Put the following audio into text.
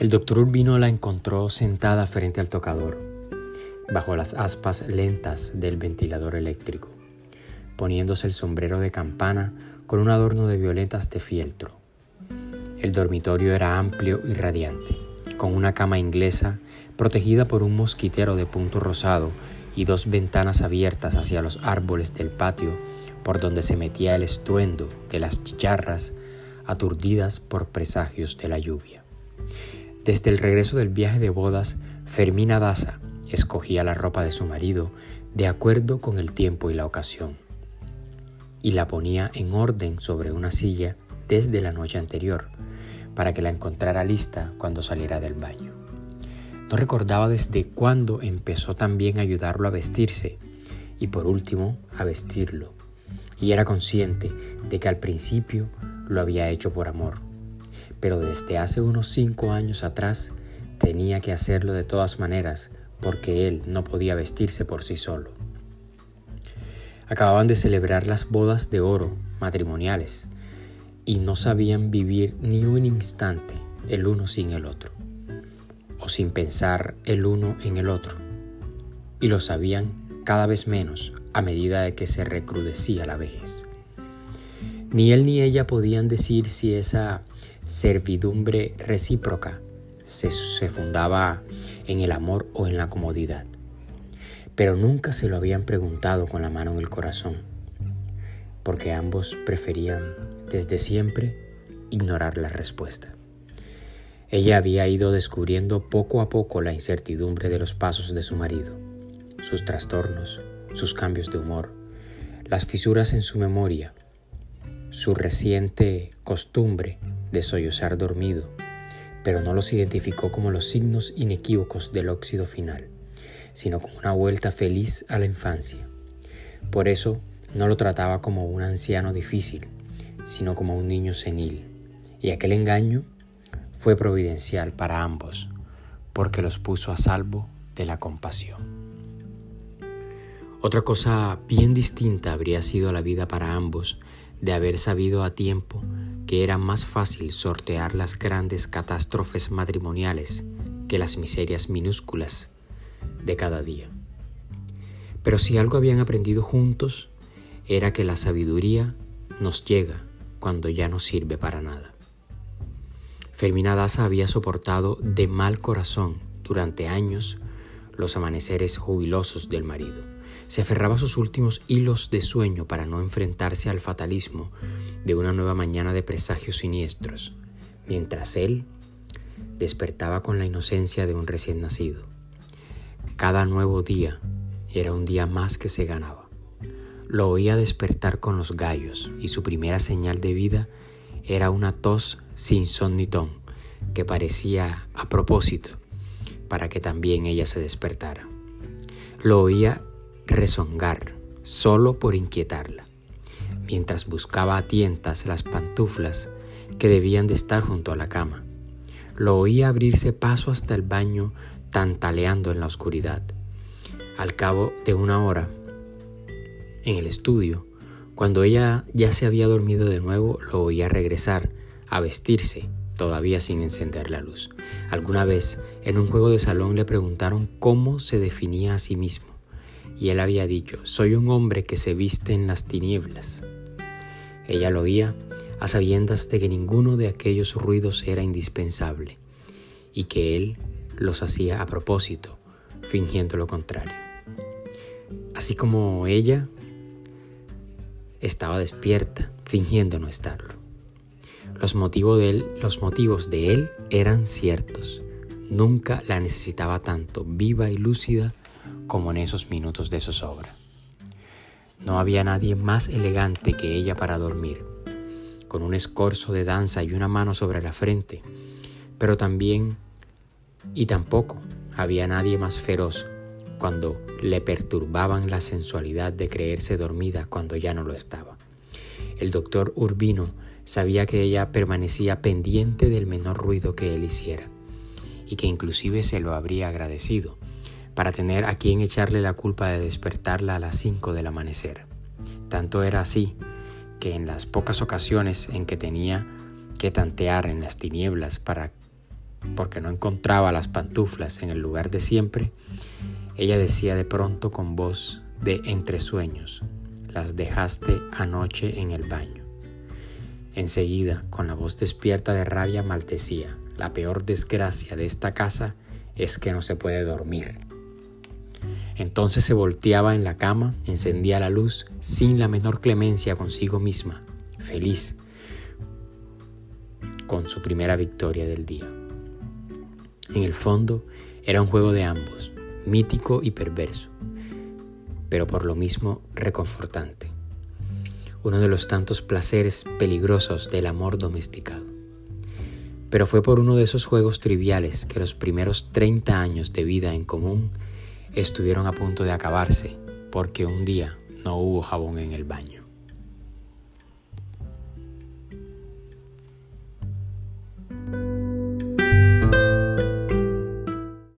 El doctor Urbino la encontró sentada frente al tocador, bajo las aspas lentas del ventilador eléctrico, poniéndose el sombrero de campana con un adorno de violetas de fieltro. El dormitorio era amplio y radiante, con una cama inglesa protegida por un mosquitero de punto rosado y dos ventanas abiertas hacia los árboles del patio por donde se metía el estruendo de las chicharras aturdidas por presagios de la lluvia. Desde el regreso del viaje de bodas, Fermina Daza escogía la ropa de su marido de acuerdo con el tiempo y la ocasión, y la ponía en orden sobre una silla desde la noche anterior, para que la encontrara lista cuando saliera del baño. No recordaba desde cuándo empezó también a ayudarlo a vestirse y por último a vestirlo, y era consciente de que al principio lo había hecho por amor pero desde hace unos cinco años atrás tenía que hacerlo de todas maneras porque él no podía vestirse por sí solo. Acababan de celebrar las bodas de oro matrimoniales y no sabían vivir ni un instante el uno sin el otro, o sin pensar el uno en el otro, y lo sabían cada vez menos a medida de que se recrudecía la vejez. Ni él ni ella podían decir si esa servidumbre recíproca se, fundaba en el amor o en la comodidad. Pero nunca se lo habían preguntado con la mano en el corazón, porque ambos preferían desde siempre ignorar la respuesta. Ella había ido descubriendo poco a poco la incertidumbre de los pasos de su marido, sus trastornos, sus cambios de humor, las fisuras en su memoria, su reciente costumbre de sollozar dormido, pero no los identificó como los signos inequívocos del óxido final, sino como una vuelta feliz a la infancia. Por eso no lo trataba como un anciano difícil, sino como un niño senil. Y aquel engaño fue providencial para ambos, porque los puso a salvo de la compasión. Otra cosa bien distinta habría sido la vida para ambos de haber sabido a tiempo que era más fácil sortear las grandes catástrofes matrimoniales que las miserias minúsculas de cada día. Pero si algo habían aprendido juntos, era que la sabiduría nos llega cuando ya no sirve para nada. Fermina Daza había soportado de mal corazón durante años los amaneceres jubilosos del marido se aferraba a sus últimos hilos de sueño para no enfrentarse al fatalismo de una nueva mañana de presagios siniestros, mientras él despertaba con la inocencia de un recién nacido. Cada nuevo día era un día más que se ganaba. Lo oía despertar con los gallos y su primera señal de vida era una tos sin son ni ton que parecía a propósito para que también ella se despertara. Lo oía rezongar solo por inquietarla, mientras buscaba a tientas las pantuflas que debían de estar junto a la cama. Lo oía abrirse paso hasta el baño tantaleando en la oscuridad. Al cabo de una hora, en el estudio, cuando ella ya se había dormido de nuevo, lo oía regresar a vestirse, todavía sin encender la luz. Alguna vez, en un juego de salón, le preguntaron cómo se definía a sí mismo y él había dicho, soy un hombre que se viste en las tinieblas. Ella lo oía a sabiendas de que ninguno de aquellos ruidos era indispensable y que él los hacía a propósito, fingiendo lo contrario. Así como ella estaba despierta, fingiendo no estarlo. Los motivos de él, los motivos de él eran ciertos. Nunca la necesitaba tanto, viva y lúcida como en esos minutos de zozobra. No había nadie más elegante que ella para dormir, con un escorzo de danza y una mano sobre la frente, pero también y tampoco había nadie más feroz cuando le perturbaban la sensualidad de creerse dormida cuando ya no lo estaba. El doctor Urbino sabía que ella permanecía pendiente del menor ruido que él hiciera, y que inclusive se lo habría agradecido, para tener a quien echarle la culpa de despertarla a las 5 del amanecer. Tanto era así que en las pocas ocasiones en que tenía que tantear en las tinieblas para porque no encontraba las pantuflas en el lugar de siempre, ella decía de pronto con voz de entre sueños, las dejaste anoche en el baño. Enseguida, con la voz despierta de rabia, maldecía, la peor desgracia de esta casa es que no se puede dormir. Entonces se volteaba en la cama, encendía la luz sin la menor clemencia consigo misma, feliz con su primera victoria del día. En el fondo era un juego de ambos, mítico y perverso, pero por lo mismo reconfortante. Uno de los tantos placeres peligrosos del amor domesticado. Pero fue por uno de esos juegos triviales que los primeros 30 años de vida en común estuvieron a punto de acabarse porque un día no hubo jabón en el baño.